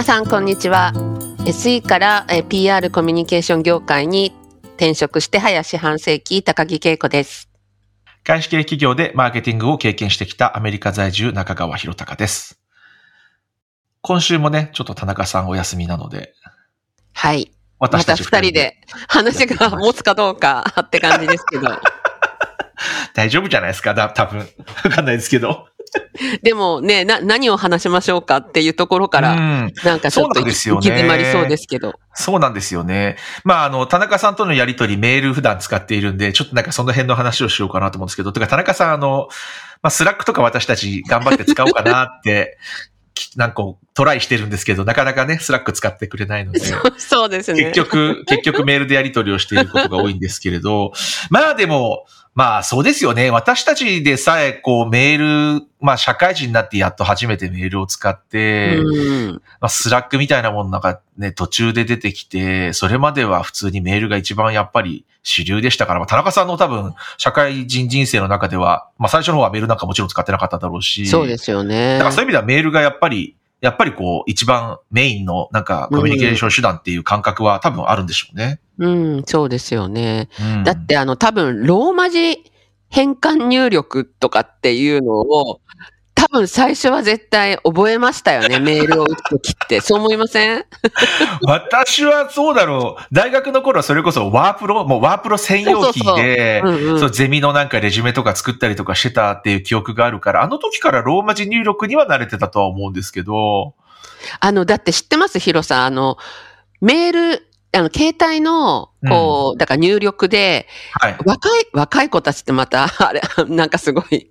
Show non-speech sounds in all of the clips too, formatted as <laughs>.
皆さんこんにちは SE から、えー PR コミュニケーション業界に転職して早四半世紀高木恵子です外資系企業でマーケティングを経験してきたアメリカ在住中川博隆です。今週もね、ちょっと田中さんお休みなので、はいまた私たち二人で話が持つかどうかって感じですけど <laughs> 大丈夫じゃないですかだ多分。わかんないですけど。<laughs> でもねな何を話しましょうかっていうところから、うん。なんかちょっとそうなんですよね。行き詰まりそうですけど。そうなんですよね。まあ、あの、田中さんとのやりとり、メール普段使っているんで、ちょっとなんかその辺の話をしようかなと思うんですけど、てか田中さん、あの、まあ、スラックとか私たち頑張って使おうかなって、<laughs> きなんかトライしてるんですけど、なかなかね、スラック使ってくれないので。<laughs> そうそうですね。結局、結局メールでやり取りをしていることが多いんですけれど、まあでも、まあそうですよね。私たちでさえ、こうメール、まあ社会人になってやっと初めてメールを使って、うんまあスラックみたいなものなんかね、途中で出てきて、それまでは普通にメールが一番やっぱり主流でしたから、まあ田中さんの多分、社会人人生の中では、まあ最初の方はメールなんかもちろん使ってなかっただろうし、そうですよねだからそういう意味ではメールがやっぱり、やっぱりこう、一番メインのなんかコミュニケーション手段っていう感覚は多分あるんでしょうね。うんそうですよね。うん。だってあの多分ローマ字変換入力とかっていうのを多分最初は絶対覚えましたよね。<laughs> メールを打つときって。そう思いません？<laughs> 私はそうだろう。大学の頃はそれこそワープロ、もうワープロ専用機で、そうゼミのなんかレジュメとか作ったりとかしてたっていう記憶があるから、あの時からローマ字入力には慣れてたとは思うんですけど、あの、だって知ってます？ヒロさん。あの、メール、あの、携帯の、こう、だから入力で、はい。若い、若い子たちってまた、<laughs> あれ、なんかすごい、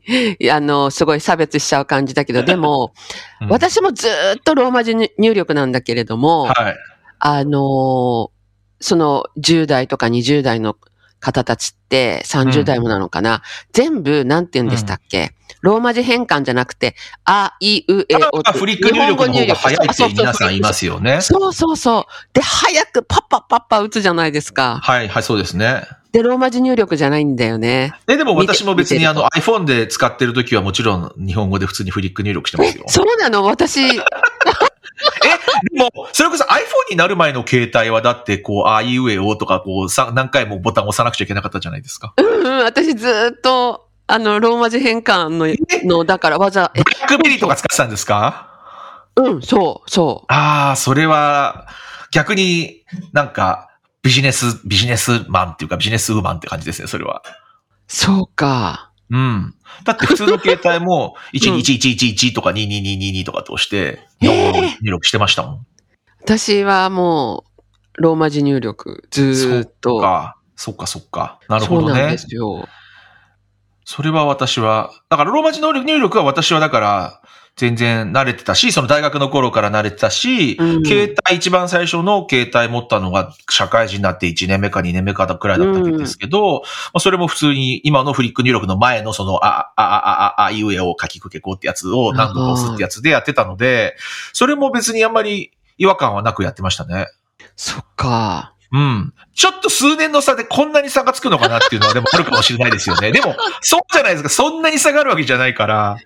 あの、すごい差別しちゃう感じだけど、でも、<laughs> うん私もずーっとローマ字入力なんだけれども、はい。あのーその10代とか20代の方たちって30代もなのかな、全部、なんて言うんでしたっけ、ローマ字変換じゃなくて、あ、い、う、え、おあフリック入力の方が早いって皆さんいますよね。そうそうそう。で、早くパッパッパッパ打つじゃないですか。はい、はい、そうですね。で、ローマ字入力じゃないんだよね。え、でも私も別にあの iPhone で使ってる時はもちろん日本語で普通にフリック入力してますよ。そうなの？私、<laughs> <laughs> え、でも、それこそ iPhone になる前の携帯はだって、こう、あいうえおとか、こう、さ何回もボタン押さなくちゃいけなかったじゃないですか。うんうん、私ずーっと、あの、ローマ字変換の、の、だからわざ、えブラックベリーとか使ってたんですか？うん、そう、そう。ああ、それは、逆になんか、ビジネス、ビジネスマンっていうか、ビジネスウーマンって感じですね、それは。そうか。うん。だって普通の携帯も、<laughs> 12111とか22222とかと押して、入力してましたもん。私はもう、ローマ字入力、ずーっそっと。か。そっかそっか。なるほどねそうなんで。すよ。それは私は、だからローマ字能力入力は私はだから、全然慣れてたし、その大学の頃から慣れてたし、うん携帯一番最初の携帯持ったのが社会人になって1年目か2年目かくらいだったんですけど、まあそれも普通に今のフリック入力の前のその、あ、あ、あ、あ、あ、あいうえを書きくけこうってやつを何度か押すってやつでやってたので、それも別にあんまり違和感はなくやってましたね。そっか。うん。ちょっと数年の差でこんなに差がつくのかなっていうのはでもあるかもしれないですよね。でも、そうじゃないですか。そんなに差があるわけじゃないから。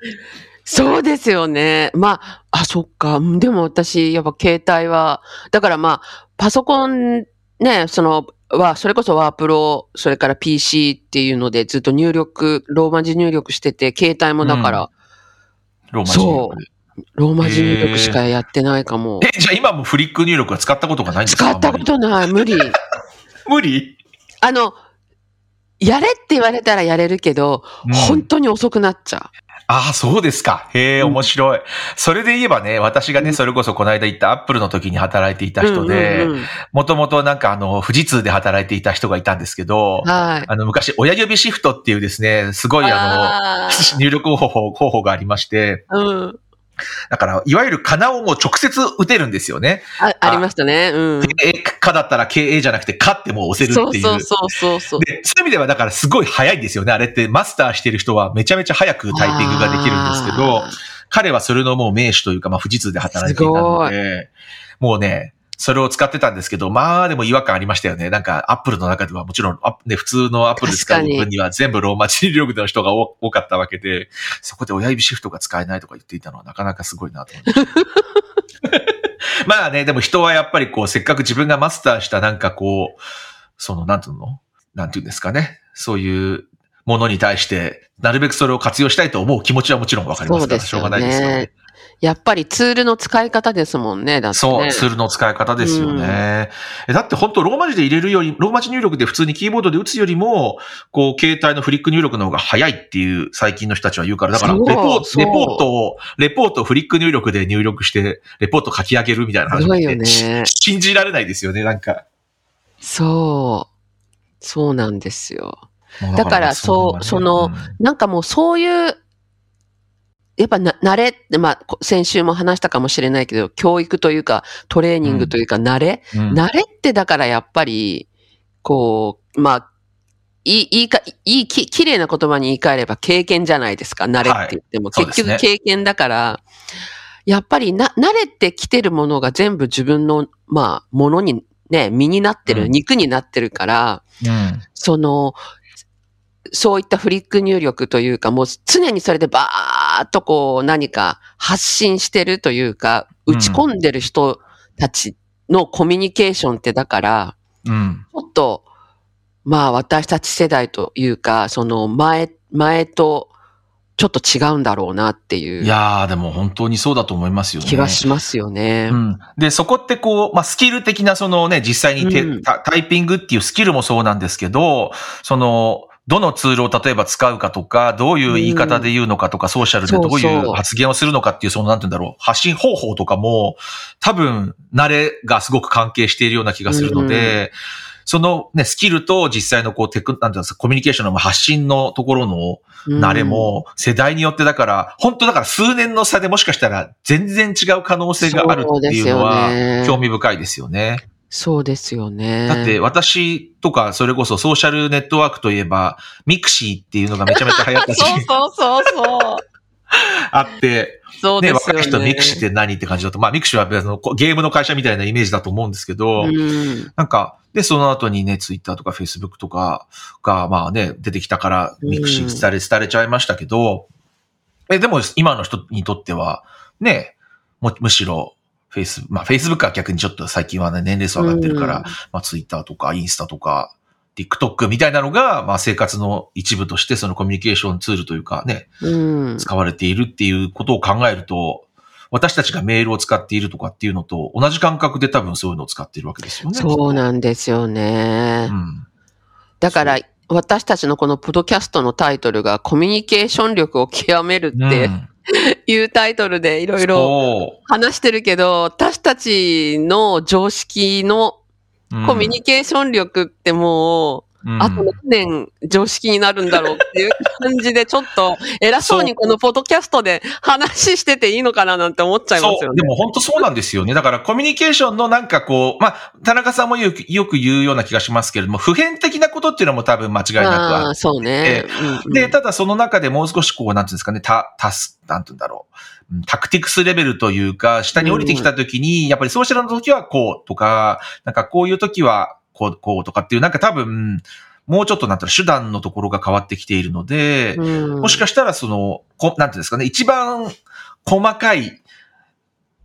そうですよね。まあ、あ、そっか。うんでも私、やっぱ携帯は、だからまあ、パソコンね、その、は、それこそワープロ、それから PC っていうのでずっと入力、ローマ字入力してて、携帯もだから、ローマ字入力で。ローマ字入力しかやってないかも。え、じゃあ今もフリック入力は使ったことがないんですか？使ったことない。無理。<laughs> 無理？あの、やれって言われたらやれるけど、うん本当に遅くなっちゃああ、そうですか。へえ、うん面白い。それで言えばね、私がね、うんそれこそこの間言ったアップルの時に働いていたう。人でうん、うんうんもともとなんかあの、富士通で働いていた人がいたんですけど、はい。あの、昔、親指シフトっていうですね、すごいああの、<laughs> 入力方法、方法がありまして、ーうん。だから、いわゆるカナをもう直接打てるんですよね。あありましたね。うん。A かだったら KA じゃなくて、かってもう押せるっていう。そうそうそうそう。で、そういう意味ではだからすごい早いんですよね。あれってマスターしてる人はめちゃめちゃ早くタイピングができるんですけど彼はそれのもう名手というか、まあ富士通で働いていたので、もうね、それを使ってたんですけど、まあでも違和感ありましたよね。なんかアップルの中ではもちろん、あね、普通のアップルで使う分には全部ローマ字入力の人が多多かったわけで、そこで親指シフトが使えないとか言っていたのはなかなかすごいなと思いました。<laughs> まあね、でも人はやっぱりこう、せっかく自分がマスターしたなんかこう、その、なんていうの？なんていうんですかね。そういうものに対して、なるべくそれを活用したいと思う気持ちはもちろんわかりますから、しょうがないですよね。やっぱりツールの使い方ですもんね。だってそう、ね。ツールの使い方ですよね。えだって本当ローマ字で入れるより、ローマ字入力で普通にキーボードで打つよりも、こう、携帯のフリック入力の方が早いっていう最近の人たちは言うから、だからレポート、レポートを、レポートをフリック入力で入力して、レポート書き上げるみたいな話すごいよってね。信じられないですよね、なんか。そう。そうなんですよ。だからそうそのなんかもうそういう、やっぱな、慣れって、まあ、こ先週も話したかもしれないけど、教育というか、トレーニングというか、慣れ、うん、うん慣れってだからやっぱり、こう、まあ、いい、いいか、いい、き、綺麗な言葉に言い換えれば経験じゃないですか。慣れって言っても。はい結局経験だから、やっぱりな、慣れてきてるものが全部自分の、まあ、ものに、ね、身になってる、うん肉になってるから、うん。その、そういったフリック入力というか、もう常にそれでバーっとこう何か発信してるというか、うん打ち込んでる人たちのコミュニケーションってだから、うん。ちょっと、まあ私たち世代というか、その前、前とちょっと違うんだろうなっていいうやー、でも本当にそうだと思いますよね。気はしますよね。うん。で、そこってこう、まあ、スキル的なそのね、実際にテ、うんタタイピングっていうスキルもそうなんですけど、その、どのツールを例えば使うかとか、どういう言い方で言うのかとか、ソーシャルでどういそう発言をするのかっていう、その、なんて言うんだろう、発信方法とかも、多分、慣れがすごく関係しているような気がするので、そのね、スキルと実際のこう、テク、なんていうんですか、コミュニケーションの発信のところのうん慣れ、も、世代によってだから、本当だから数年の差でもしかしたら全然違う可能性があるっていうのは興味深いですよね。そうですよね。だって私とかそれこそソーシャルネットワークといえば、ミクシーっていうのがめちゃめちゃ流行った時 <laughs> そう期そうそうそう。<laughs> あって、ね、そうですよね。若い人ミクシーって何って感じだと、まあミクシーは別のゲームの会社みたいなイメージだと思うんですけど、うんなんか、で、その後にね、ツイッターとかフェイスブックとかが、まあね、出てきたから、ミクシー廃れ、廃れちゃいましたけど、え、でも今の人にとっては、ね、もむしろ、フェイス、まあフェイスブックは逆にちょっと最近はね、年齢層上がってるから、うんまあツイッターとかインスタとか、TikTok みたいなのが、まあ生活の一部としてそのコミュニケーションツールというかね、うん。使われているっていうことを考えると、私たちがメールを使っているとかっていうのと同じ感覚で多分そういうのを使っているわけですよね。そうなんですよね。うん。だから、私たちのこのポッドキャストのタイトルがコミュニケーション力を極めるってうん <laughs> いうタイトルでいろいろそ話してるけど、私たちの常識のコミュニケーション力ってもう、うんあと何年常識になるんだろうっていう感じで、ちょっと <laughs> 偉そうにこのポッドキャストで話してていいのかななんて思っちゃいますそう、よね。でも本当そうなんですよね。だからコミュニケーションのなんかこう、まあ、田中さんもよくよく言うような気がしますけれども、普遍的なことっていうのも多分間違いなくあっそうね。うんうんで、ただその中でもう少しこう、なんていうんですかね、た、たす、なんていうんだろう。うんタクティクスレベルというか、下に降りてきた時に、やっぱりソーシャルの時はこうとか、なんかこういう時はこう、こうとかっていう、なんか多分、もうちょっとなんていうの手段のところが変わってきているので、うん。もしかしたらその、こなんていうんですかね、一番細かい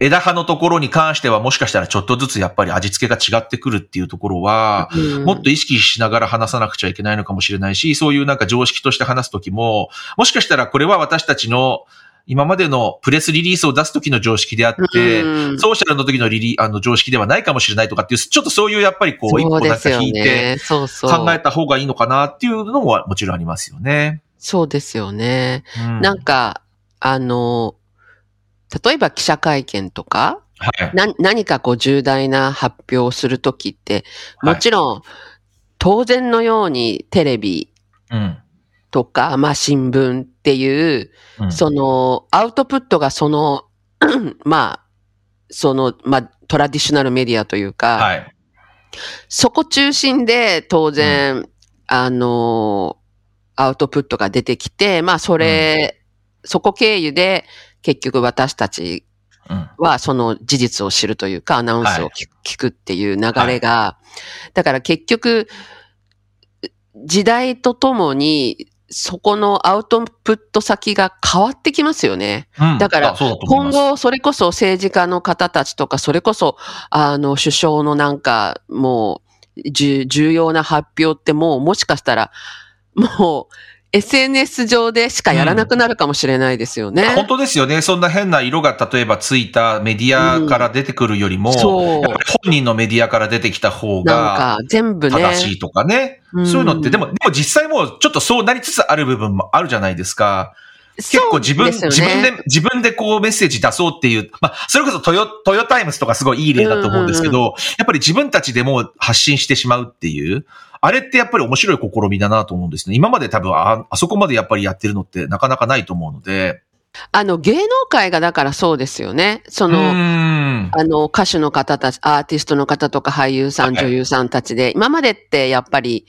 枝葉のところに関してはもしかしたらちょっとずつやっぱり味付けが違ってくるっていうところは、うん。もっと意識しながら話さなくちゃいけないのかもしれないし、そういうなんか常識として話すときも、もしかしたらこれは私たちの今までのプレスリリースを出す時の常識であって、うんソーシャルの時のリリあの常識ではないかもしれないとかっていう、ちょっとそういうやっぱりこう、一歩なんかそうですよ引いて。考えた方がいいのかなっていうのももちろんありますよね。そうですよね。うんなんか、あの、例えば記者会見とか、はい。な何かこう重大な発表をするときって、はいもちろん、当然のようにテレビうん。とか、まあ新聞っていう、うん。その、アウトプットがその、<clears throat> まあ、その、まあ、トラディショナルメディアというか、はい。そこ中心で当然、あの、アウトプットが出てきて、まあそれ、そこ経由で結局私たちうん。はその事実を知るというか、アナウンスを聞,、聞くっていう流れが、だから結局、時代とともに、そこのアウトプット先が変わってきますよね。うんだから今後、それこそ政治家の方たちとか、それこそ、あの、首相のなんか、もう、重要な発表ってもう、もしかしたら、もう、SNS 上でしかやらなくなるかもしれないですよね。本当ですよね。そんな変な色が例えばついたメディアから出てくるよりも、そうやっぱり本人のメディアから出てきた方がか、全部ね。正しいとかね。うんそういうのって、でも、でも実際もうちょっとそうなりつつある部分もあるじゃないですか。結構自分、ね自分で、自分でこうメッセージ出そうっていう、まあ、それこそトヨ、トヨタイムズとかすごいいい例だと思うんですけど、やっぱり自分たちでもう発信してしまうっていう、あれってやっぱり面白い試みだなと思うんですね。今まで多分あ、あそこまでやっぱりやってるのってなかなかないと思うので。あの、芸能界がだからそうですよね。そうの。あの、歌手の方たち、アーティストの方とか俳優さん、はい女優さんたちで、今までってやっぱり、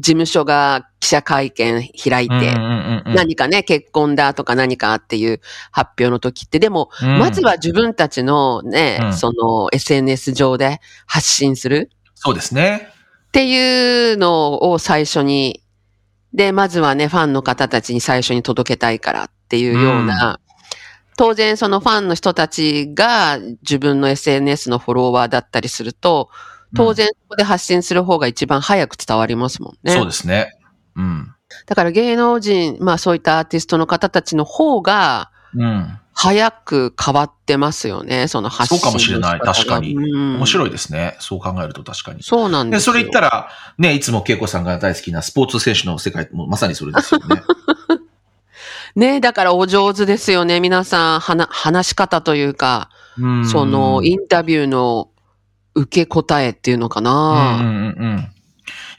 事務所が記者会見開いて、うんうんうんうん。何かね、結婚だとか何かっていう発表の時って、でも、うん。まずは自分たちのね、うん。その SNS 上で発信するそうですね。っていうのを最初に、で、まずはね、ファンの方たちに最初に届けたいからっていうような、当然そのファンの人たちが自分の SNS のフォロワーだったりすると、当然そこで発信する方が一番早く伝わりますもんね。そうですね。うん。だから芸能人、まあそういったアーティストの方たちの方が、うん。早く変わってますよね、その発信そうかもしれない確かにうん面白いですね。そう考えると確かに。で、そうなんですよ。それ言ったら、ね、いつも恵子さんが大好きなスポーツ選手の世界もまさにそれですよね。<laughs> ねだからお上手ですよね、皆さん、はな話し方というか、うんそのインタビューの受け答えっていうのかうんうんな。うんうん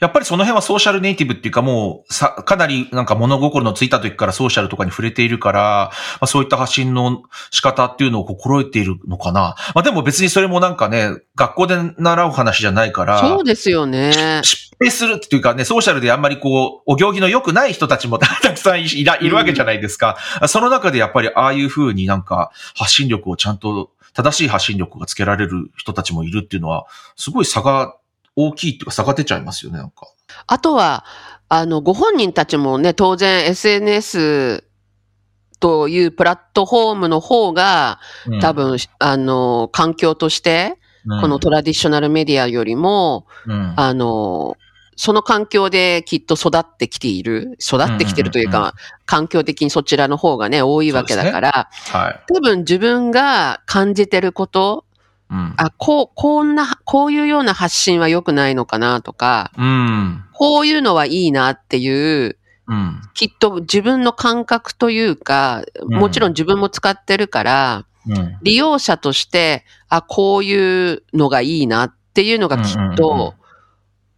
やっぱりその辺はソーシャルネイティブっていうかもう、さ、かなりなんか物心のついた時からソーシャルとかに触れているから、まあ、そういった発信の仕方っていうのを心得ているのかな。まあでも別にそれもなんかね、学校で習う話じゃないから、そうですよね。失敗するっていうかね、ソーシャルであんまりこう、お行儀の良くない人たちも <laughs> たくさんいいらいるわけじゃないですか。その中でやっぱりああいう風になんか発信力をちゃんと、正しい発信力がつけられる人たちもいるっていうのは、すごい差が大きいっていうか差が出ちゃいますよね、なんか。あとは、あの、ご本人たちもね、当然 SNS というプラットフォームの方が、うん。多、分、あの、環境として、このトラディショナルメディアよりも、うん、あの、その環境できっと育ってきている、育ってきてるというか、うんうん環境的にそちらの方がね、多いわけだから、はい。多分自分が感じてること、うん。あ、こう、こんな、こういうような発信は良くないのかなとか、うん。こういうのはいいなっていう、うん。きっと自分の感覚というか、うんもちろん自分も使ってるから、うん。利用者として、あ、こういうのがいいなっていうのがきっうんうんうんと、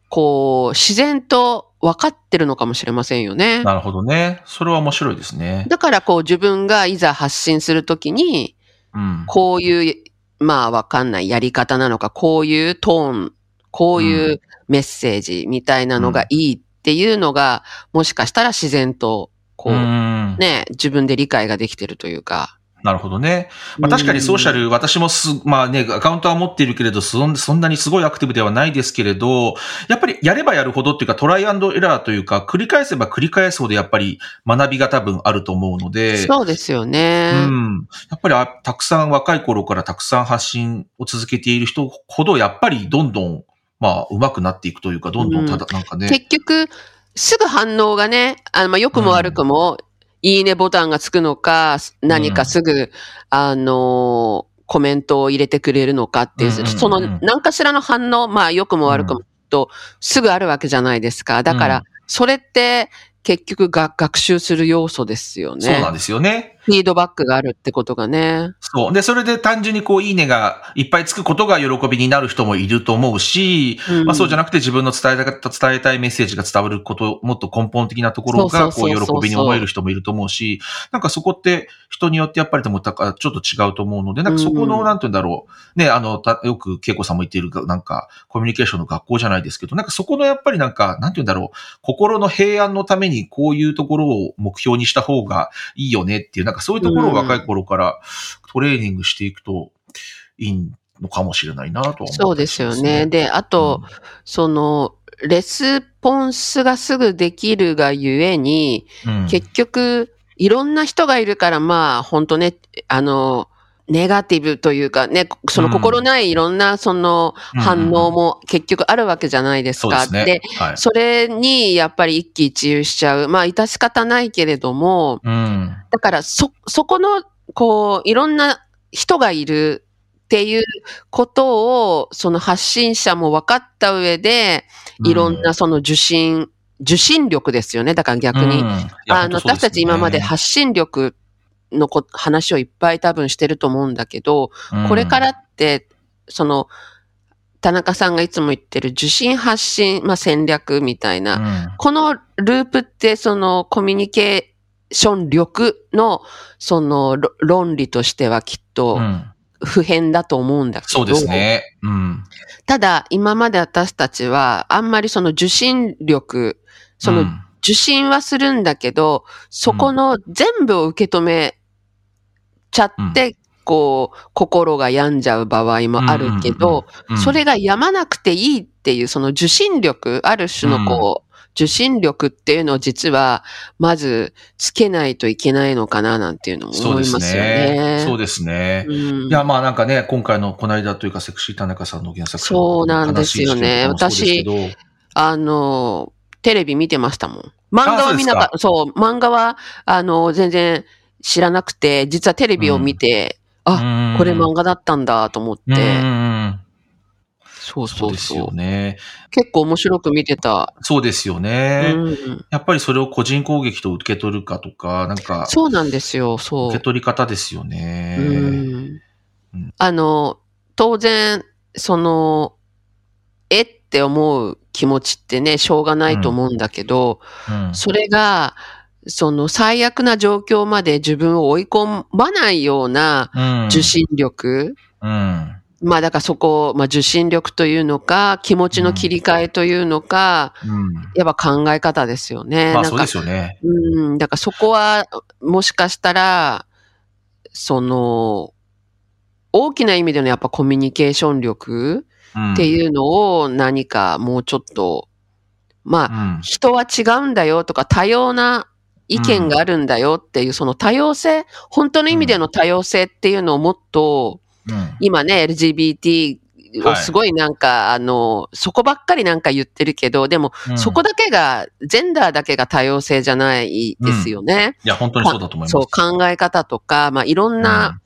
こう、自然と分かってるのかもしれませんよね。なるほどね。それは面白いですね。だからこう自分がいざ発信するときに、うん。こういう、まあわかんないやり方なのか、こういうトーン、こういうメッセージみたいなのがいいっていうのが、もしかしたら自然と、こう、うんね、自分で理解ができてるというか。なるほどね。まあ、確かにソーシャル、私もす、まあね、アカウントは持っているけれど、そんそんなにすごいアクティブではないですけれど、やっぱりやればやるほどっていうか、トライアンドエラーというか、繰り返せば繰り返すほどやっぱり学びが多分あると思うので、そうですよね。うん。やっぱりあたくさん若い頃からたくさん発信を続けている人ほど、やっぱりどんどん、まあ、上手くなっていくというか、どんどんただ、なんかね。結局、すぐ反応がね、あの、まあ、良くも悪くも、いいねボタンがつくのか、何かすぐ、あの、コメントを入れてくれるのかっていう、うんうんうんその何かしらの反応、まあ良くも悪くもと、すぐあるわけじゃないですか。だから、うん。それって結局が学習する要素ですよね。そうなんですよね。フィードバックがあるってことがね。そう。で、それで単純にこう、いいねがいっぱいつくことが喜びになる人もいると思うし、うんまあそうじゃなくて自分の伝えたかった、伝えたいメッセージが伝わること、もっと根本的なところが、こそう喜びに思える人もいると思うし、なんかそこって人によってやっぱりでも、だからちょっと違うと思うので、なんかそこの、うんなんて言うんだろう。ね、あの、たよく恵子さんも言っているが、なんか、コミュニケーションの学校じゃないですけど、なんかそこのやっぱりなんか、なんて言うんだろう。心の平安のためにこういうところを目標にした方がいいよねっていう、なんかそういうところを若い頃からトレーニングしていくといいのかもしれないなとは思ったりしますそうですよね。で、あと、その、レスポンスがすぐできるがゆえに、うん、うん。結局、いろんな人がいるから、まあ、本当ね、あの、ネガティブというかね、その心ないいろんなその反応も結局あるわけじゃないですか。ですね。はい。それにやっぱり一喜一憂しちゃう。まあ、致し方ないけれども、うん。だからそ、そこの、こう、いろんな人がいるっていうことを、その発信者も分かった上で、いろんなその受信、受信力ですよね。だから逆に。うんいやあの、私たち今まで発信力のこ話をいっぱい多分してると思うんだけど、これからって、その、田中さんがいつも言ってる受信発信、まあ、戦略みたいな、うんこのループってそのコミュニケーション力のそのろ論理としてはきっとうん不変だと思うんだけど、そうですね。うん。ただ今まで私たちはあんまりその受信力、そのうん受信はするんだけど、そこの全部を受け止めちゃって、こう、心が病んじゃう場合もあるけど、うんそれがやまなくていいっていう、その受信力、ある種のこう、受信力っていうのを実は、まずつけないといけないのかななんていうのも思いますよね。ね。。そうですね。うん。いや、まあなんかね、今回のこの間というか、セクシー田中さんの原作そうなんですよね。話してるところもそうですけど。あの、テレビ見てましたもん。漫画は見なかった。そう漫画は、あの、全然知らなくて、実はテレビを見て、あ、これ漫画だったんだと思って、うんうんうんそうそそううそうですよね。結構面白く見てた。そうですようね。ん、やっぱりそれを個人攻撃と受け取るかとか、なんか、そうなんですよ、そう。受け取り方ですよね。うんうんあの、当然、その、えって思う気持ちってね、しょうがないと思うんだけど、うんそれが、その最悪な状況まで自分を追い込まないようなうん受信力、うん。まあだからそこ、まあ受信力というのか、気持ちの切り替えというのか、うん。やっぱ考え方ですよね。なんかまあそうですよね。うん、だからそこは、もしかしたら、その、大きな意味でのやっぱコミュニケーション力うんっていうのを何かもうちょっと、まあ、うん。人は違うんだよとか多様な意見があるんだよっていう、その多様性、本当の意味での多様性っていうのをもっと、うん。今ね、LGBT をすごいなんか、あの、そこばっかりなんか言ってるけど、でも、うん。そこだけが、ジェンダーだけが多様性じゃないですよね。いや、本当にそうだと思います。そう、考え方とか、まあ、いろんな、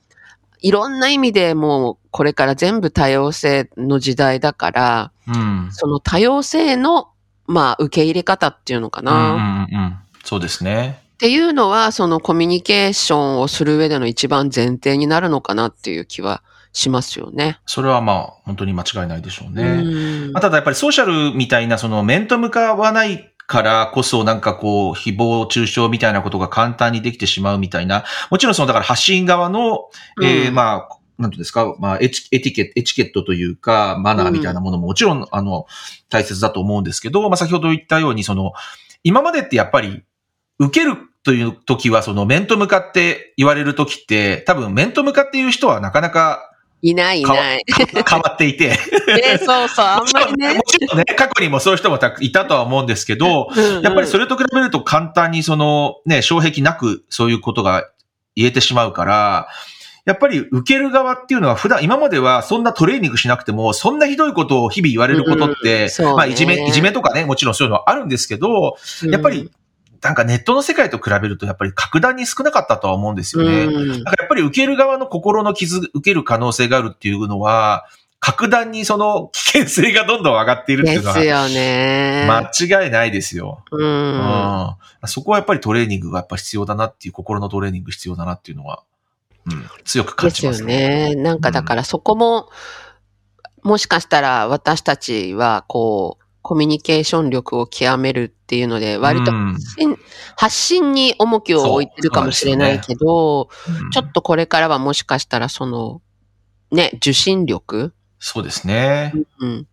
いろんな意味でもう、これから全部多様性の時代だから、うん。うん。その多様性の、まあ、受け入れ方っていうのかな。うんうんうんうん。そうですね。っていうのは、そのコミュニケーションをする上での一番前提になるのかなっていう気はしますよね。それはまあ、本当に間違いないでしょうね。うんまあ、ただやっぱりソーシャルみたいな、その面と向かわないからこそ、なんかこう、誹謗中傷みたいなことが簡単にできてしまうみたいな、もちろんその、だから発信側の、えーうんまあ、なんていうんですか、まあエチ、エティケット、エチケットというか、マナーみたいなものももちろん、あの、大切だと思うんですけど、まあ、先ほど言ったように、その、今までってやっぱり、受けるという時は、その、面と向かって言われる時って、多分、面と向かって言う人はなかなかいないいない。変わっていて、ね、そうそう、あんまりね。も。ちろんね、過去にもそういう人もたくいたとは思うんですけど、やっぱりそれ、れと比べると簡単にそのね、障壁なくそういうことが言えてしまうから、やっぱり受ける側っていうのは普段、今まではそんなトレーニングしなくても、そんなひどいことを日々言われることって、うん。ね。まあいじめ、いじめとかね、もちろんそういうのはあるんですけど、やっぱりなんかネットの世界と比べるとやっぱり格段に少なかったとは思うんですよね。うんだからやっぱり受ける側の心の傷、受ける可能性があるっていうのは、格段にその危険性がどんどん上がっているっていうのは、ですよね。間違いないですよ。う。うんん。そこはやっぱりトレーニングがやっぱ必要だなっていう、心のトレーニング必要だなっていうのは、うん、強く感ですよじますね。ね。なんかだからそこも、もしかしたら私たちはこう、コミュニケーション力を極めるっていうので、割とうん発信発信に重きを置いてるかもしれないけど、うんちょっとこれからはもしかしたらその、ね、受信力？そうですね。うん。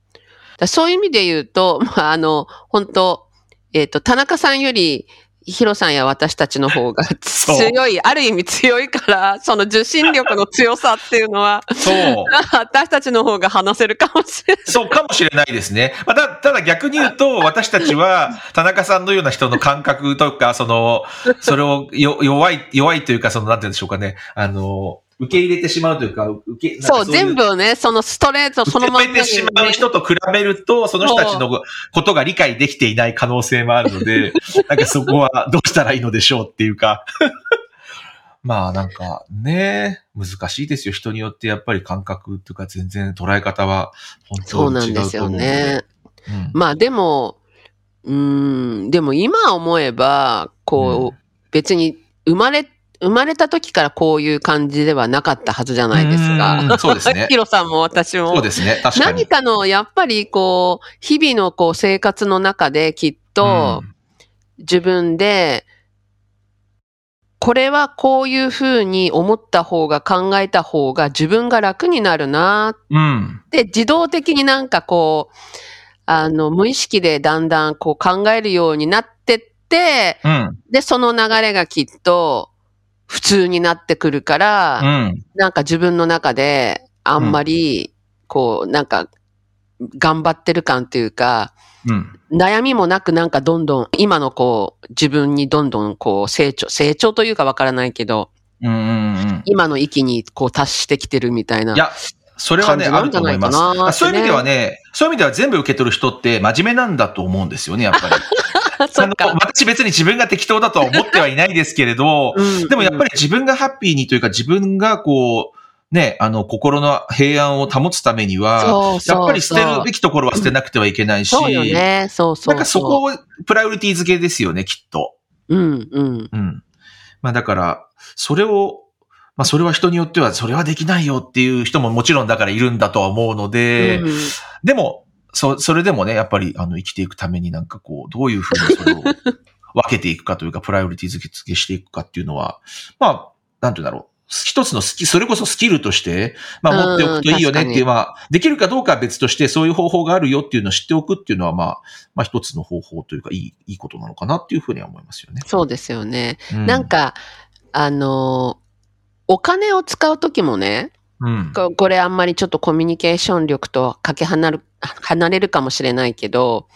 だそういう意味で言うと、まあ、あの、本当えっ、と、田中さんより、ヒロさんや私たちの方が <laughs> 強い、ある意味強いから、その受信力の強さっていうのは、そう。<laughs> 私たちの方が話せるかもしれない。そうかもしれないですね。まあ、たただ逆に言うと、<laughs> 私たちは、田中さんのような人の感覚とか、その、それをよ弱い、弱いというか、その、なんて言うんでしょうかね。あの、受け入れてしまうというか、受け、そう、い全部をね、そのストレートそのまんまに、ね。受けてしまう人と比べると、その人たちのことが理解できていない可能性もあるので、<laughs> なんかそこはどうしたらいいのでしょうっていうか。<laughs> まあなんかね、難しいですよ。人によってやっぱり感覚っていうか全然捉え方は本そうな当に違んですようと思うので。ね。うんまあでも、うーん、でも今思えば、こう、別に生まれ、生まれた時からこういう感じではなかったはずじゃないですうか。んそうですね <laughs> ヒロさんも私も。そうですね。確かに。何かの、やっぱりこう、日々のこう生活の中できっと自分で、これはこういうふうに思った方が考えた方が自分が楽になるなうん。うん。って自動的になんかこう、あの、無意識でだんだんこう考えるようになってって、うん。で、その流れがきっと普通になってくるから、うん。なんか自分の中であんまり、こう、なんか、頑張ってる感っていうか、うん。悩みもなくなんかどんどん、今のこう、自分にどんどんこう成長、成長というかわからないけど、うん。うん。今の域にこう達してきてるみたいな。いや、それはね、あると思います。ねあそういう意味ではね、そういう意味では全部受け取る人って真面目なんだと思うんですよね、やっぱり。<laughs> <laughs> そあの。私別に自分が適当だとは思ってはいないですけれど、うんでもやっぱり自分がハッピーにというか自分がこう、ね、あの、心の平安を保つためには、そうそうそうやっぱり捨てるべきところは捨てなくてはいけないし、そうよね。そうそうそう。なんかそこをプライオリティ付けですよね、きっと。うんうん。うん。まあだから、それを、まあそれは人によってはそれはできないよっていう人ももちろんだからいるんだとは思うので、うんでも、そ、それでもね、やっぱり、あの、生きていくためになんかこう、どういうふうにそれを <laughs> 分けていくかというか、プライオリティ付け付けしていくかっていうのは、まあ、なんて言うんだろう。一つのスキ、それこそスキルとして、まあ、持っておくといいよねっていう、うんまあ、できるかどうかは別として、そういう方法があるよっていうのを知っておくっていうのは、まあ、まあ、一つの方法というか、いい、いいことなのかなっていうふうには思いますよね。そうですよね。うなん、か、あの、お金を使うときもね、うん。ここれあんまりちょっとコミュニケーション力とかけ離る、離れるかもしれないけど、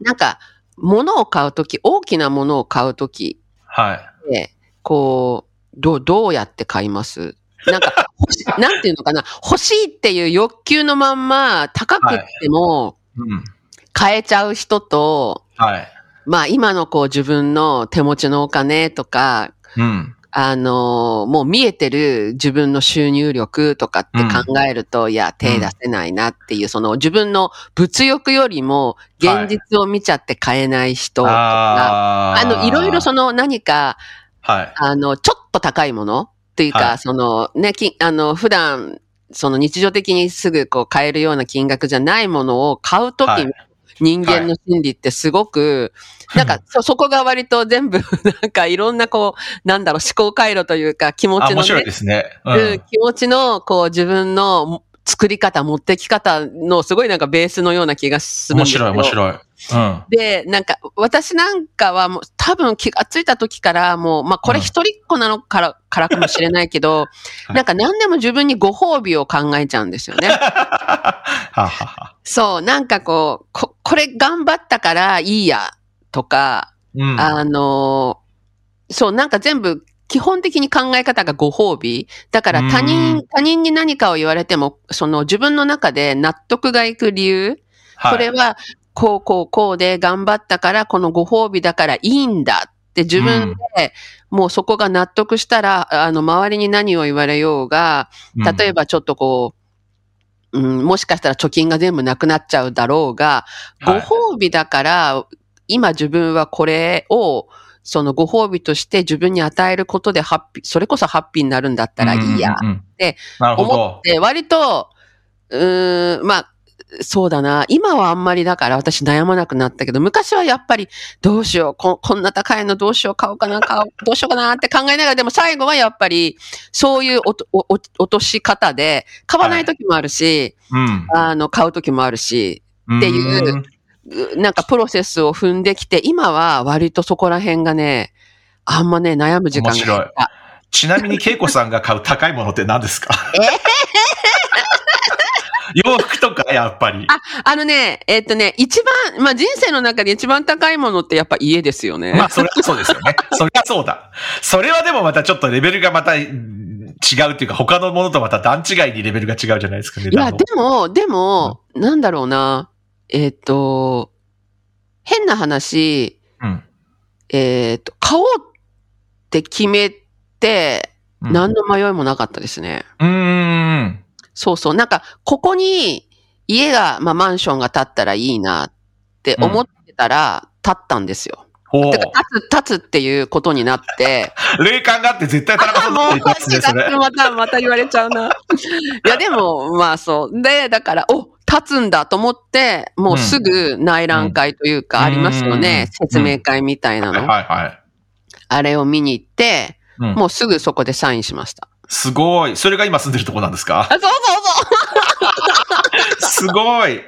なんか、物を買うとき、大きなものを買うときはい。で、こう、どう、どうやって買います？なんか、欲し <laughs> なんていうのかな、欲しいっていう欲求のまんま、高くってもうん。買えちゃう人と、はい。まあ今のこう自分の手持ちのお金とか、うん。あのーもう見えてる自分の収入力とかって考えると、いや、手出せないなっていう、その自分の物欲よりも現実を見ちゃって買えない人とか、ああの、いろいろその、の何か、はい。あの、ちょっと高いものっていうか、はい。そのね、きあの、普段、その日常的にすぐこう買えるような金額じゃないものを買うときはい。の人間の心理ってすごく、なんかそ、そこが割と全部、<laughs> なんかいろんなこう、なんだろう、思考回路というか気持あ、ちの面白いね、ですね。ううんん。気持ちのこう自分の作り方、持ってき方のすごいなんかベースのような気がするん面白い、面白い。うん。で、なんか、私なんかはもう多分気がついた時からもう、まあこれうん一人っ子なのから、からかもしれないけど、い <laughs> なんか何でも自分にご褒美を考えちゃうんですよね。ははは。そう、なんかこう、こ、これ頑張ったからいいや、とか、うん。あのーそう、なんか全部、基本的に考え方がご褒美。だから他う人ん、他人に何かを言われても、その自分の中で納得がいく理由、はい。これは、こうこうこうで頑張ったから、このご褒美だからいいんだ。っで、自分でもうそこが納得したら、あの、周りに何を言われようが、例えばちょっとこう、うん、もしかしたら貯金が全部なくなっちゃうだろうが、ごはい。褒美だから、今自分はこれを、そのご褒美として自分に与えることでハッピー、それこそハッピーになるんだったらいいや。で思どっ。て、割と、うーん、まあ、そうだな。今はあんまりだから私悩まなくなったけど、昔はやっぱりどうしよう、ここんな高いのどうしよう、買おうかな、買おう、どうしようかなって考えながら、でも最後はやっぱりそういうおとおお落とし方で、買わない時もあるし、うん。あの、買う時もあるし、っていううなんかプロセスを踏んできて、今は割とそこら辺がね、あんまね、悩む時間が減った。ちなみに、恵子さんが買う高いものって何ですか？<laughs> 洋服とか、やっぱり。あのね、えっとね、一番、まあ、人生の中で一番高いものってやっぱ家ですよね。まあ、それはそうですよね。<laughs> それはそうだ。それはでもまたちょっとレベルがまたうん違うっていうか、他のものとまた段違いにレベルが違うじゃないですか、値いや、でも、でも、なんだろうな。えっ、と、変な話、うんえっ、と、買おうって決めて、うん何の迷いもなかったですね。うーん。そうそう。なんか、ここに家が、まあ、マンションが建ったらいいなって思ってたら、建ったんですよ。ほうて。か、建つ、建つっていうことになって、<laughs> 霊感があって絶対田中さんの <laughs> もうこと言ってますね、それ。また、また言われちゃうな。いや、でも、まあそう。で、だから、お、立つんだと思って、もうすぐ内覧会というか、うんありますよね。うん説明会みたいなはいの。はいはい。あれを見に行って、うんもうすぐそこでサインしました。すごい。それが今住んでるとこなんですか？あ、そうそうそう <laughs> すごい。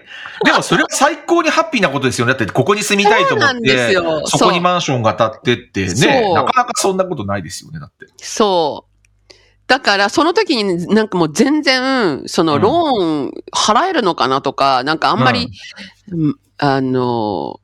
でもそれは最高にハッピーなことですよね。だってここに住みたいと思っそうなんですて、よそこにマンションが建ってってそね、うなかなかそんなことないですよね、だって。そう。だから、その時になんかもう全然、そのうんローン払えるのかなとか、なんかあんまり、うんあの、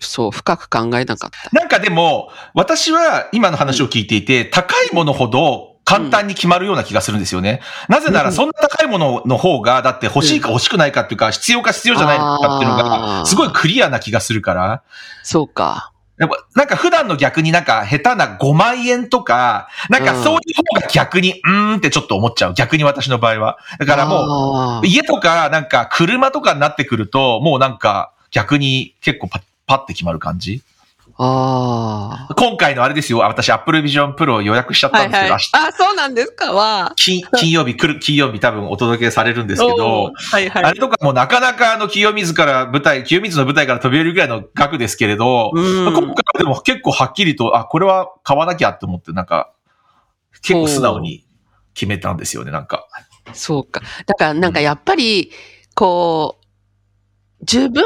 そう、深く考えなかった。なんかでも、私は今の話を聞いていて、高いものほど簡単に決まるような気がするんですよね。なぜなら、そんな高いものの方が、だって欲しいか欲しくないかっていうか、必要か必要じゃないかっていうのあが、ーすごいクリアな気がするから。そうか。やっぱ、なんか普段の逆になんか下手な5万円とか、なんかそういう方が逆に、うーんってちょっと思っちゃう。逆に私の場合は。だからももう、家とかなんか車とかになってくると、もうなんか逆に結構パッ、パッて決まる感じああ。今回のあれですよ。私 Apple Vision Pro 予約しちゃったんですけど、明日あ、そうなんですか？は。金金曜日来る、金曜日多分お届けされるんですけどはいはい。あれとかもなかなかあの清水から舞台、清水の舞台から飛び降りるぐらいの額ですけれど、うん今回はでも結構はっきりと、あ、これは買わなきゃって思って、なんか、結構素直に決めたんですよね、なんか。そうか。だからなんかやっぱり、こう、自分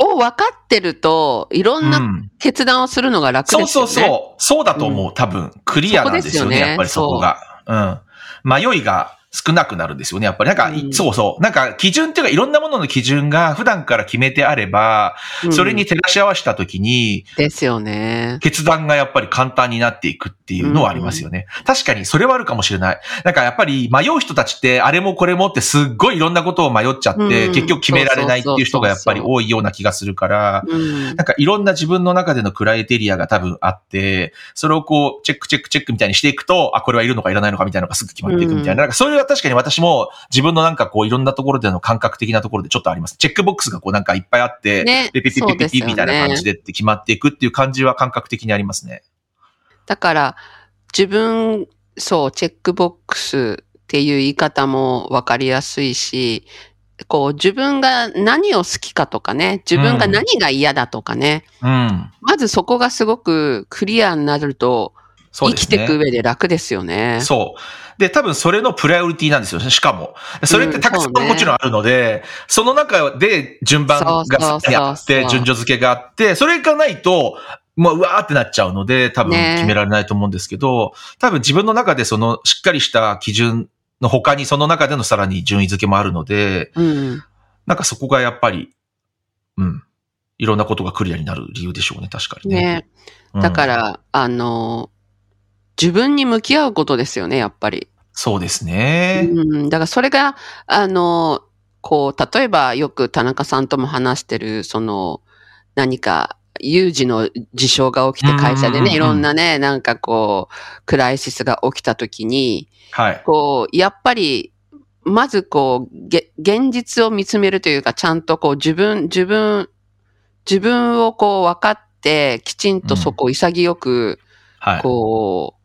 を分かってると、いろんうなん決断をするのが楽そうですよね。そうそう。そうだと思う。多分、クリアなんですよね、よねやっぱりそこが。うん。迷いが少なくなるんですよね、やっぱり。なんか、うんそうそう。なんか、基準っていうか、いろんなものの基準が普段から決めてあれば、うんそれに照らし合わせたときに、ですよね。決断がやっぱり簡単になっていくっていうのはありますよね。確かにそれはあるかもしれない。なんかやっぱり迷う人たちってあれもこれもってすっごいいろんなことを迷っちゃって、うん結局決められないっていう人がやっぱり多いような気がするから、うんなんかいろんな自分の中でのクライテリアが多分あって、それをこうチェックチェックチェックみたいにしていくと、あ、これはいるのかいらないのかみたいなのがすぐ決まっていくみたいな。うんなんかそれは確かに私も自分のなんかこういろんなところでの感覚的なところでちょっとあります。チェックボックスがこうなんかいっぱいあって、ねピピピピピピみたいな感じでって決まっていくっていう感じは感覚的にありますね。だから、自分、そう、チェックボックスっていう言い方もわかりやすいし、こう、自分が何を好きかとかね、自分が何が嫌だとかね、うん。まずそこがすごくクリアになると、生き。ていく上で楽ですよね。そう。で、多分それのプライオリティなんですよね、しかも。それってたくさんもちろんあるので、その中で順番がそうそうそうあって、順序付けがあって、それがないと、もううわーってなっちゃうので、多分ね決められないと思うんですけど、多分自分の中でそのしっかりした基準の他にその中でのさらに順位付けもあるので、うん。なんかそこがやっぱり、うん。いろんなことがクリアになる理由でしょうね、確かにね。ね。うんだか、ら、あの、自分に向き合うことですよね、やっぱり。そうですね。うん。だからそれが、あの、こう、例えばよく田中さんとも話してる、その、何か有事の事象が起きて会社でね、うんうんうんうんいろんなね、なんかこう、クライシスが起きた時に、はい。こう、やっぱり、まずこう、げ現実を見つめるというか、ちゃんとこう自分、自分、自分をこう分かって、きちんとそこを潔く、はい。こう、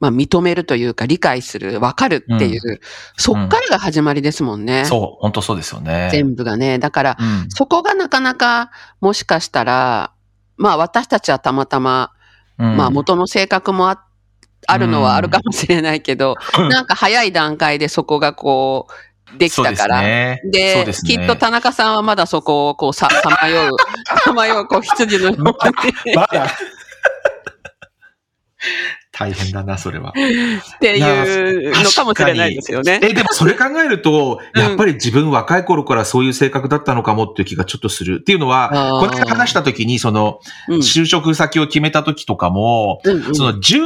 まあ認めるというか理解する、分かるっていう、そっからが始まりですもんね。そう、本当そうですよね。全部がね。だから、うん。そこがなかなか、もしかしたら、まあ私たちはたまたま、うんまあ元の性格もああるのはあるかもしれないけど、<laughs> なんか早い段階でそこがこう、できたから。ででそうですねきっと田中さんはまだそこをこうさ、さまよう、<laughs> さまよう、こう羊のようにまだ。大変だな、それは。っていうのかもしれないですよね。え、でもそれ考えると、うんやっぱり自分若い頃からそういう性格だったのかもっていう気がちょっとする。っていうのは、あーこの間話した時に、その、うん就職先を決めた時とかも、うんうんその重、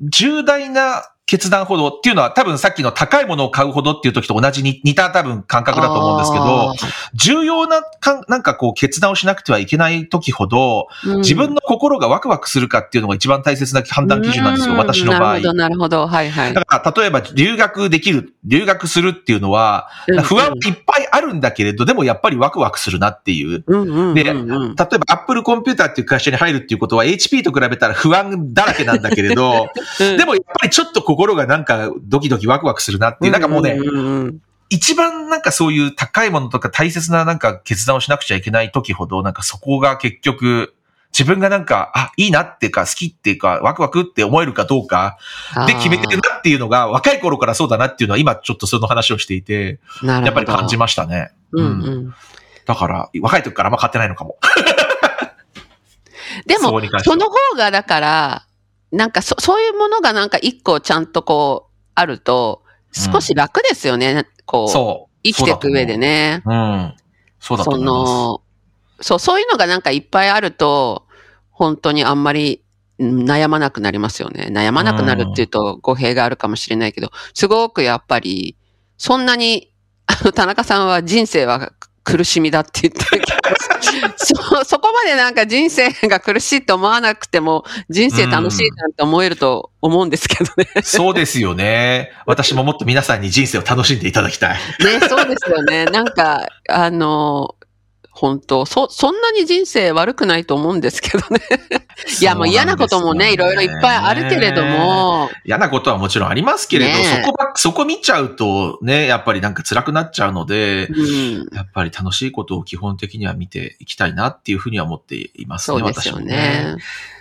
重大な決断ほどっていうのは多分さっきの高いものを買うほどっていう時と同じに似た多分感覚だと思うんですけど、重要なかん、なんかこう決断をしなくてはいけない時ほど、自分の心がワクワクするかっていうのが一番大切な判断基準なんですよ、う私の場合。なるほど、なるほど。はいはい。だから、例えば留学できる、留学するっていうのは、うん不安いっぱいあるんだけれど、でもやっぱりワクワクするなっていう。うんうんうんでうん。例えば Apple コンピューターっていう会社に入るっていうことは HP と比べたら不安だらけなんだけれど、<laughs> うん。でもやっぱりちょっと心がなんかドキドキワクワクするなっていう、なんかもうね、ん。んうん一番なんかそういう高いものとか大切ななんか決断をしなくちゃいけない時ほど、なんかそこが結局、自分がなんか、あ、いいなっていうか、好きっていうか、ワクワクって思えるかどうかで決めてるなっていうのが、若い頃からそうだなっていうのは今ちょっとその話をしていて、やっぱり感じましたね。うんうん。だから、若い時からあんま買ってないのかも。<laughs> でもその方がだから、なんかそそういうものがなんか一個ちゃんとこう、あると、少し楽ですよね。こう、そう。生きていく上でね。うん。そうだとそ思います。の、そう、そういうのがなんかいっぱいあると、本当にあんまりうん悩まなくなりますよね。悩まなくなるっていうと語弊があるかもしれないけど、すごくやっぱり、そんなに、あの、田中さんは人生は苦しみだって言ってるけど、<laughs> そ、そこまでなんか人生が苦しいと思わなくても、人生楽しいなんて思えると思うんですけどね。そうですよね。私ももっと皆さんに人生を楽しんでいただきたい。ね、そうですよね。なんか、あの、本当そ、そんなに人生悪くないと思うんですけどね。<laughs> いや、もう嫌なこともね、いろいろいっぱいあるけれど。も、嫌なことはもちろんありますけれど、ねえそこばっ、そこ見ちゃうとね、やっぱりなんか辛くなっちゃうので、うん、やっぱり楽しいことを基本的には見ていきたいなっていうふうには思っていますね、そうですよ私もね。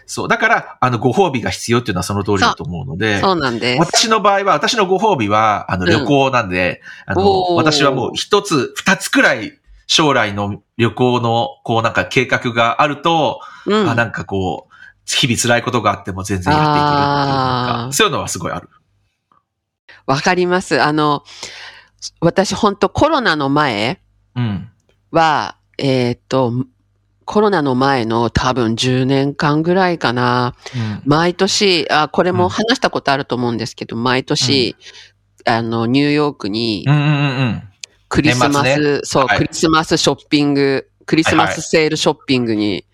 そう。だから、あの、ご褒美が必要っていうのはその通りだと思うので、そうなんです。私の場合は、私のご褒美は、あの、うん旅行なんで、あの、おー私はもう一つ、二つくらい、将来の旅行の、こうなんか計画があると、うんあ、なんかこう、日々辛いことがあっても全然やっていけるっていうそういうのはすごいある。わかります。あの、私本当コロナの前うん。は、えーっと、コロナの前の多分10年間ぐらいかな。うん毎年、あ、これも話したことあると思うんですけど、毎年、あの、ニューヨークにうんうんうんうん。クリスマス、ねそう、はいクリスマスショッピング、クリスマスセールショッピングに、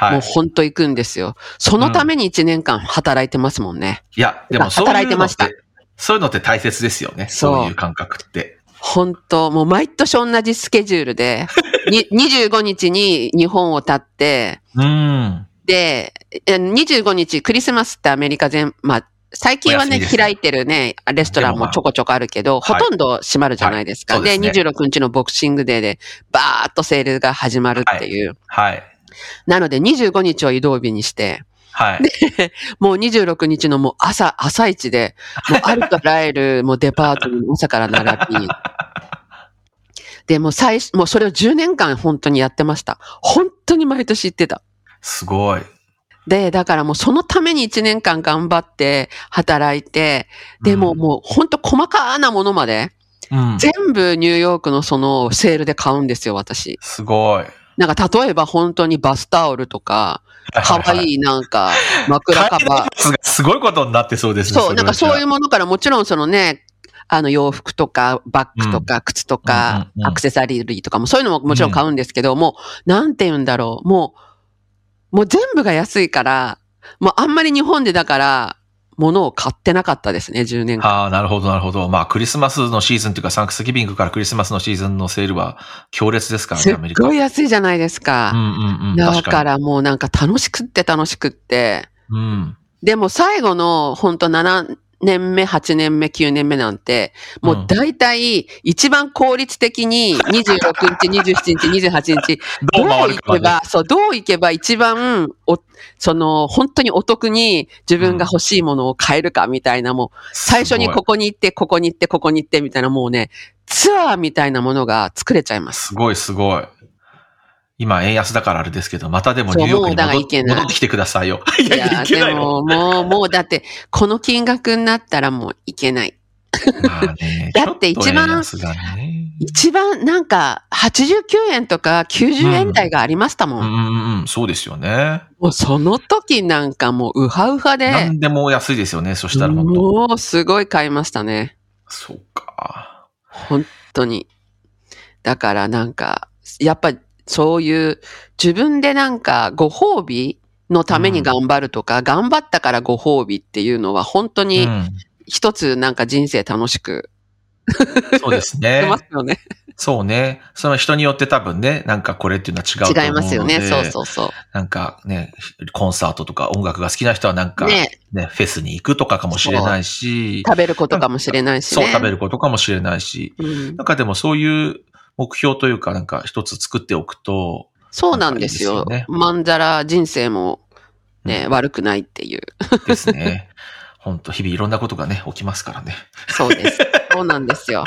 もうはい。本当行くんですよ。そのために1年間働いてますもんね。いや、でもそういうのって働いてましたそういうのって大切ですよね。そういう感覚って。本当もう毎年同じスケジュールで、<laughs> に25日に日本を立って、うん。で、え25日、クリスマスってアメリカ全、まあ、最近はね、開いてるね、レストランでもちょこちょこあるけど、はいほとんど閉まるじゃないですか。でね26日のボクシングデーで、バーっとセールが始まるっていう。はい。なので、25日を移動日にして、はい。もう26日のもう朝、朝一で、もうあるとらえる、<laughs> もうデパートに朝から並び、で、もう最初、もうそれを10年間本当にやってました。本当に毎年行ってた。すごい。で、だからもうそのために1年間頑張って働いて、でもうんもう本当細かなものまで、うん。全部ニューヨークのそのセールで買うんですよ、私。すごい。なんか例えば本当にバスタオルとか、かわいいなんか <laughs> 枕カバー。すすごいことになってそうですね。そう、なんかそういうう。ものからもちろんそのね、あの洋服とかバッグとか靴とかアクセサリーとかもそういうのももちろん買うんですけど、もう、なんて言うんだろう。もう、もう全部が安いから、もうあんまり日本でだから、物を買ってなかったですね、10年間。ああ、なるほど、なるほど。まあ、クリスマスのシーズンというか、サンクスギビングからクリスマスのシーズンのセールは強烈ですからね、アメリカ。ごい安いじゃないですか。うんうんうん。だ確かからもうなんか楽しくって楽しくって。に。うん。でも最後の本当7年目、8年目、9年目なんて、もう大体一番効率的に26日、27日、28日、<laughs> どう。行けば、そう、どう行けば一番、お、その、本当にお得に自分が欲しいものを買えるかみたいな、もう、最初にここに行って、ここに行って、ここに行って、みたいな、もうね、ツアーみたいなものが作れちゃいます。すごい、すごい。今、円安だからあれですけど、またでもニューヨークに戻戻ってきてくださいよ。いいやいや、や、いけでないの。も、もう、もう、だって、この金額になったらもういけない。まあね、<laughs> だって一番ね。一番、なんか、89円とか90円台がありましたもん。うんうんうん、そうですよね。もうその時なんかもうウハウハで、何でも安いですよね、そしたら本当。もうすごい買いましたね。そうか。本当に。だからなんか、やっぱそういう自分でなんかご褒美のために頑張るとか、頑張ったからご褒美っていうのは本当うにん、一つなんか人生楽しくそうですね <laughs> ま。すよね。そうね。その人によって多分ね、なんかこれっていうのは違うと思うので。違いますよね。そうそうそなんかね、コンサートとか音楽が好きな人はなんかう。ね、ね、フェスに行くとかかもしれないし、食べることかもしれないしね。そう食べることかもしれないし、うんなんかでもそういう目標というかなんか一つ作っておくと、そうなんですよ。なんかいいですよねまんざら人生もね、悪くないっていう。ですね。本当日々いろんなことがね、起きますからね。そうです。そうなんですよ。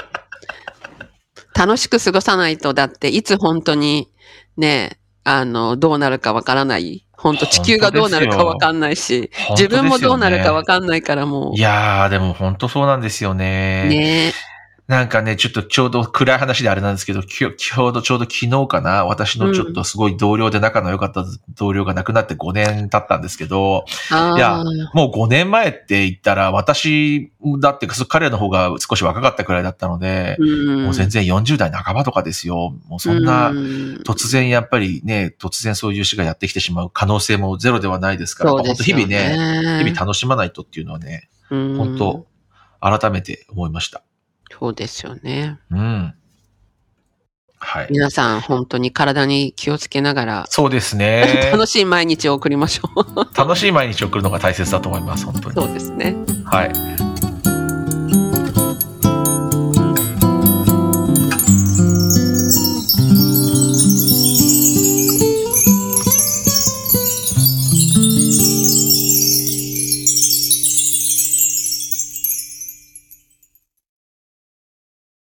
楽しく過ごさないと、だっていつ本当にね、あの、どうなるかわからない。本当地球がどうなるかわかんないし、自分もどうなるかわかんないからもいやー、でも本当そうなんですよう。ね。ねなんかね、ちょっとちょうど暗い話であれなんですけど、きょちょうどちょうど昨日かな、私のちょっとすごい同僚で仲の良かった同僚が亡くなって5年経ったんですけど、あいやあ、もう5年前って言ったら、私だって彼の方が少し若かったくらいだったので、うんもう全然40代半ばとかですよ。もうそんな、うん突然やっぱりね、突然そういう死がやってきてしまう可能性もゼロではないですから、本当日々ね、ね。日々楽しまないとっていうのはね、うん本当改めて思いました。そうですよね。うん。はい。皆さん本当に体に気をつけながら、そうですね。<laughs> 楽しい毎日を送りましょう。楽しい毎日を送るのが大切だと思います、本当に。そうですね。はい。